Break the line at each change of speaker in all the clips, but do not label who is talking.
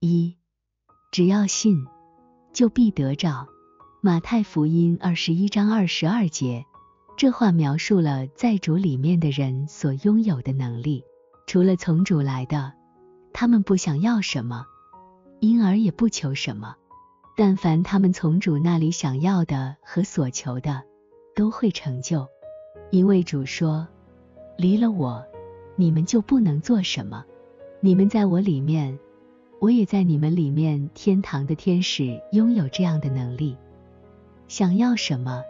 一，只要信，就必得着。马太福音二十一章二十二节，这话描述了在主里面的人所拥有的能力。除了从主来的，他们不想要什么，因而也不求什么。但凡他们从主那里想要的和所求的，都会成就，因为主说：“离了我，你们就不能做什么。你们在我里面，我也在你们里面。”天堂的天使拥有这样的能力，想要什么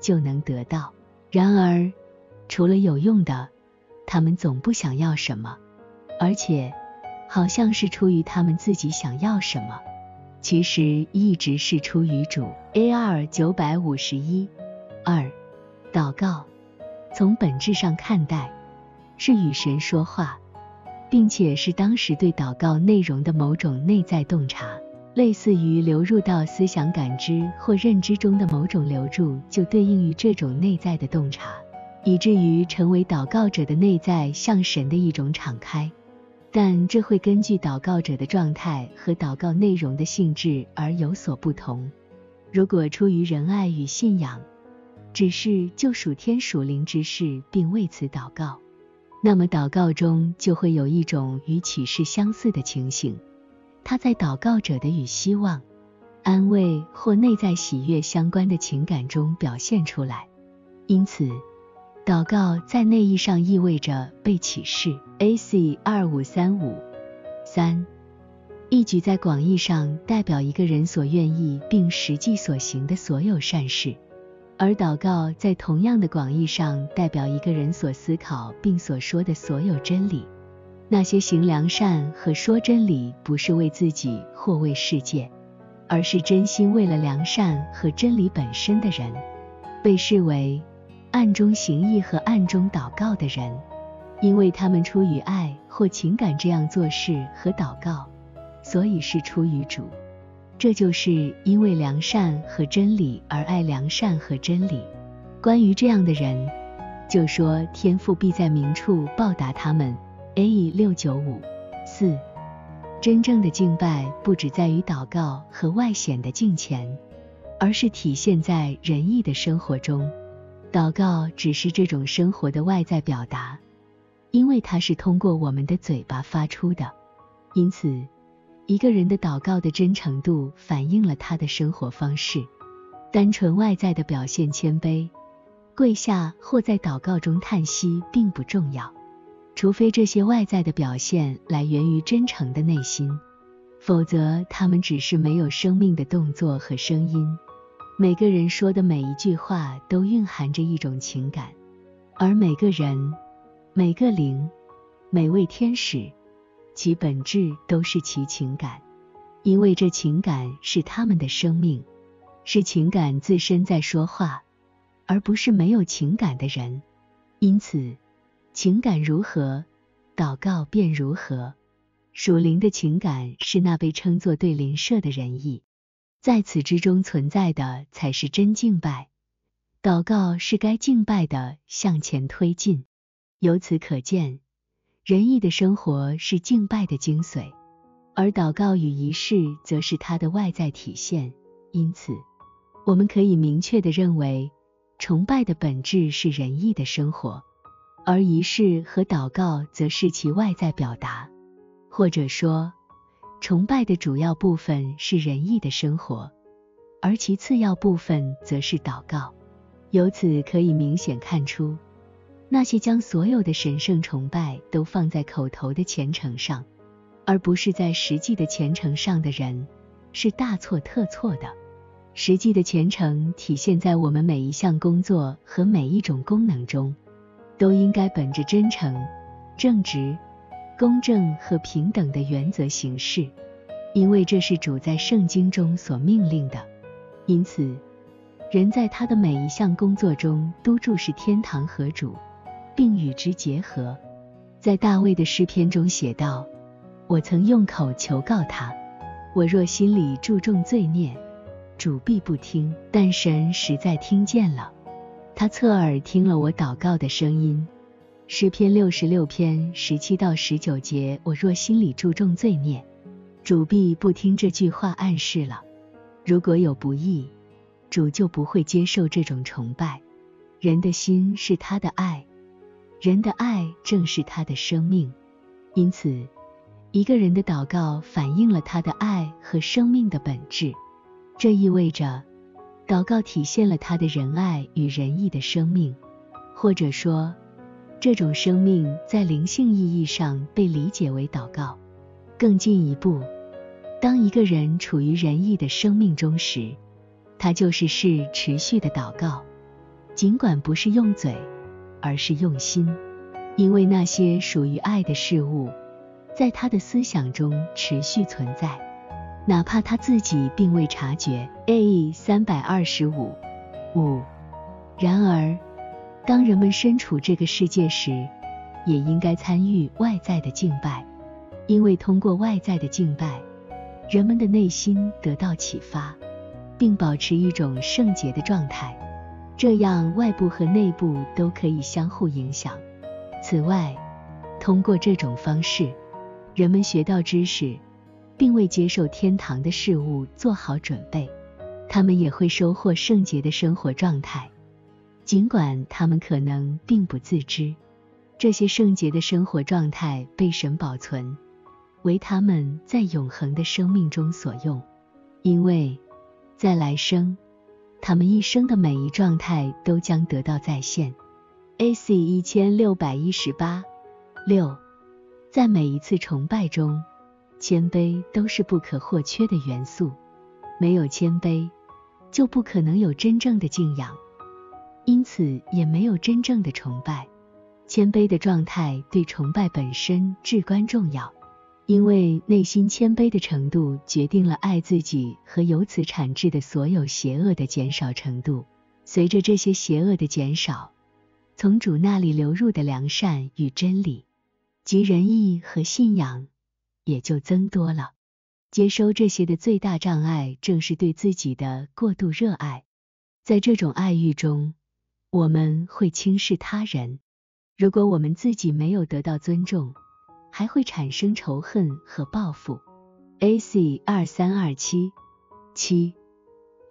就能得到。然而，除了有用的，他们总不想要什么，而且好像是出于他们自己想要什么。其实一直是出于主。A.R. 九百五十一二，祷告从本质上看待是与神说话，并且是当时对祷告内容的某种内在洞察，类似于流入到思想感知或认知中的某种流注，就对应于这种内在的洞察，以至于成为祷告者的内在向神的一种敞开。但这会根据祷告者的状态和祷告内容的性质而有所不同。如果出于仁爱与信仰，只是就属天属灵之事，并为此祷告，那么祷告中就会有一种与启示相似的情形，它在祷告者的与希望、安慰或内在喜悦相关的情感中表现出来。因此。祷告在内意上意味着被启示。A.C. 二五三五三，一举在广义上代表一个人所愿意并实际所行的所有善事，而祷告在同样的广义上代表一个人所思考并所说的所有真理。那些行良善和说真理不是为自己或为世界，而是真心为了良善和真理本身的人，被视为。暗中行义和暗中祷告的人，因为他们出于爱或情感这样做事和祷告，所以是出于主。这就是因为良善和真理而爱良善和真理。关于这样的人，就说天父必在明处报答他们。A.E. 六九五四，真正的敬拜不只在于祷告和外显的敬虔，而是体现在仁义的生活中。祷告只是这种生活的外在表达，因为它是通过我们的嘴巴发出的。因此，一个人的祷告的真诚度反映了他的生活方式。单纯外在的表现谦卑、跪下或在祷告中叹息并不重要，除非这些外在的表现来源于真诚的内心，否则他们只是没有生命的动作和声音。每个人说的每一句话都蕴含着一种情感，而每个人、每个灵、每位天使，其本质都是其情感，因为这情感是他们的生命，是情感自身在说话，而不是没有情感的人。因此，情感如何，祷告便如何。属灵的情感是那被称作对灵舍的仁义。在此之中存在的才是真敬拜，祷告是该敬拜的向前推进。由此可见，仁义的生活是敬拜的精髓，而祷告与仪式则是它的外在体现。因此，我们可以明确的认为，崇拜的本质是仁义的生活，而仪式和祷告则是其外在表达，或者说。崇拜的主要部分是仁义的生活，而其次要部分则是祷告。由此可以明显看出，那些将所有的神圣崇拜都放在口头的虔诚上，而不是在实际的虔诚上的人，是大错特错的。实际的虔诚体现在我们每一项工作和每一种功能中，都应该本着真诚、正直。公正和平等的原则行事，因为这是主在圣经中所命令的。因此，人在他的每一项工作中都注视天堂和主，并与之结合。在大卫的诗篇中写道：“我曾用口求告他，我若心里注重罪孽，主必不听。但神实在听见了，他侧耳听了我祷告的声音。”诗篇六十六篇十七到十九节：我若心里注重罪孽，主必不听这句话暗示了，如果有不义，主就不会接受这种崇拜。人的心是他的爱，人的爱正是他的生命，因此，一个人的祷告反映了他的爱和生命的本质。这意味着，祷告体现了他的仁爱与仁义的生命，或者说，这种生命在灵性意义上被理解为祷告。更进一步，当一个人处于仁义的生命中时，他就是是持续的祷告。尽管不是用嘴，而是用心，因为那些属于爱的事物，在他的思想中持续存在，哪怕他自己并未察觉。A 三百二十五五。然而，当人们身处这个世界时，也应该参与外在的敬拜，因为通过外在的敬拜，人们的内心得到启发，并保持一种圣洁的状态。这样，外部和内部都可以相互影响。此外，通过这种方式，人们学到知识，并为接受天堂的事物做好准备。他们也会收获圣洁的生活状态，尽管他们可能并不自知。这些圣洁的生活状态被神保存，为他们在永恒的生命中所用，因为在来生。他们一生的每一状态都将得到再现。A.C. 一千六百一十八六，在每一次崇拜中，谦卑都是不可或缺的元素。没有谦卑，就不可能有真正的敬仰，因此也没有真正的崇拜。谦卑的状态对崇拜本身至关重要。因为内心谦卑的程度决定了爱自己和由此产制的所有邪恶的减少程度。随着这些邪恶的减少，从主那里流入的良善与真理及仁义和信仰也就增多了。接收这些的最大障碍正是对自己的过度热爱。在这种爱欲中，我们会轻视他人。如果我们自己没有得到尊重，还会产生仇恨和报复。A.C. 二三二七七，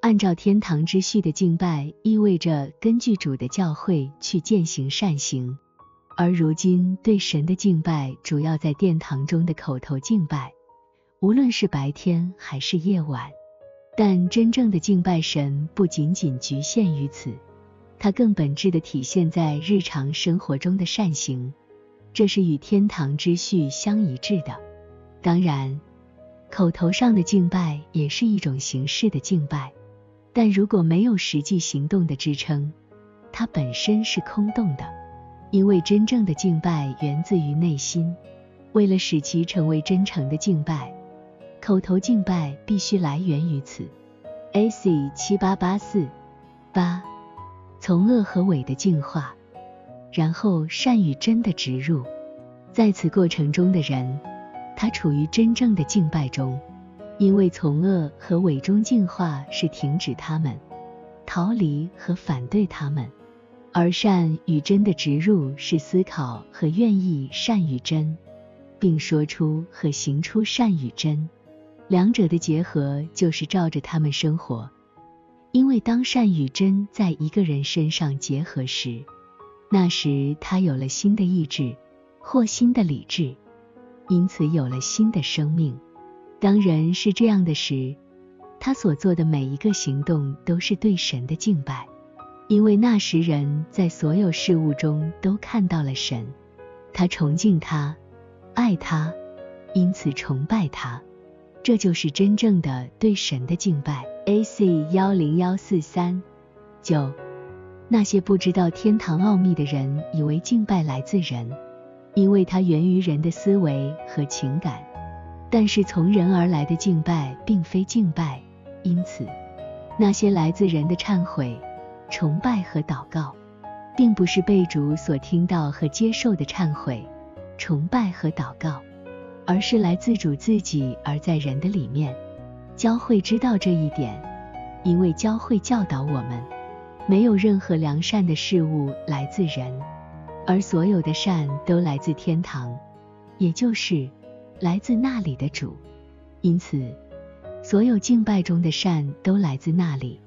按照天堂之序的敬拜，意味着根据主的教诲去践行善行。而如今对神的敬拜，主要在殿堂中的口头敬拜，无论是白天还是夜晚。但真正的敬拜神，不仅仅局限于此，它更本质的体现在日常生活中的善行。这是与天堂之序相一致的。当然，口头上的敬拜也是一种形式的敬拜，但如果没有实际行动的支撑，它本身是空洞的。因为真正的敬拜源自于内心，为了使其成为真诚的敬拜，口头敬拜必须来源于此。A.C. 七八八四八，从恶和伪的净化。然后善与真的植入，在此过程中的人，他处于真正的敬拜中，因为从恶和伪中净化是停止他们、逃离和反对他们，而善与真的植入是思考和愿意善与真，并说出和行出善与真，两者的结合就是照着他们生活，因为当善与真在一个人身上结合时。那时，他有了新的意志或新的理智，因此有了新的生命。当人是这样的时，他所做的每一个行动都是对神的敬拜，因为那时人在所有事物中都看到了神，他崇敬他，爱他，因此崇拜他。这就是真正的对神的敬拜。A.C. 幺零幺四三九。那些不知道天堂奥秘的人，以为敬拜来自人，因为它源于人的思维和情感。但是从人而来的敬拜，并非敬拜。因此，那些来自人的忏悔、崇拜和祷告，并不是被主所听到和接受的忏悔、崇拜和祷告，而是来自主自己而在人的里面。教会知道这一点，因为教会教导我们。没有任何良善的事物来自人，而所有的善都来自天堂，也就是来自那里的主。因此，所有敬拜中的善都来自那里。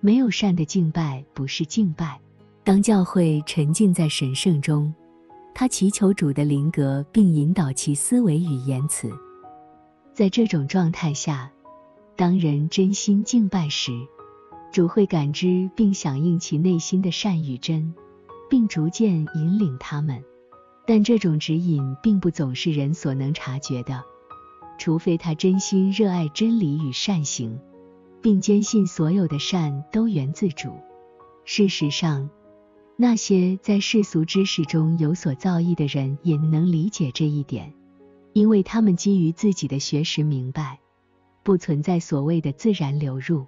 没有善的敬拜不是敬拜。当教会沉浸在神圣中，他祈求主的灵格，并引导其思维与言辞。在这种状态下，当人真心敬拜时，主会感知并响应其内心的善与真，并逐渐引领他们。但这种指引并不总是人所能察觉的，除非他真心热爱真理与善行，并坚信所有的善都源自主。事实上，那些在世俗知识中有所造诣的人也能理解这一点，因为他们基于自己的学识明白，不存在所谓的自然流入，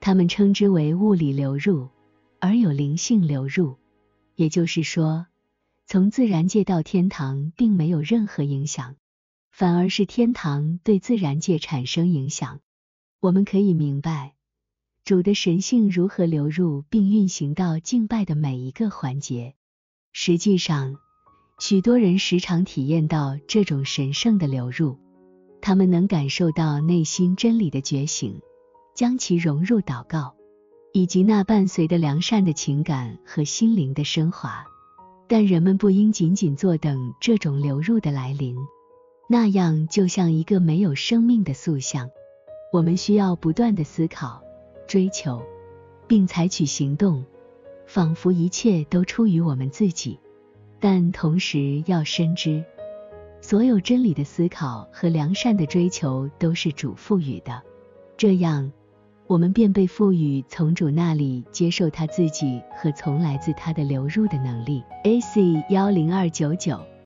他们称之为物理流入，而有灵性流入，也就是说。从自然界到天堂，并没有任何影响，反而是天堂对自然界产生影响。我们可以明白主的神性如何流入并运行到敬拜的每一个环节。实际上，许多人时常体验到这种神圣的流入，他们能感受到内心真理的觉醒，将其融入祷告，以及那伴随的良善的情感和心灵的升华。但人们不应仅仅坐等这种流入的来临，那样就像一个没有生命的塑像。我们需要不断的思考、追求，并采取行动，仿佛一切都出于我们自己。但同时要深知，所有真理的思考和良善的追求都是主赋予的。这样。我们便被赋予从主那里接受他自己和从来自他的流入的能力。A.C. 幺零二九九。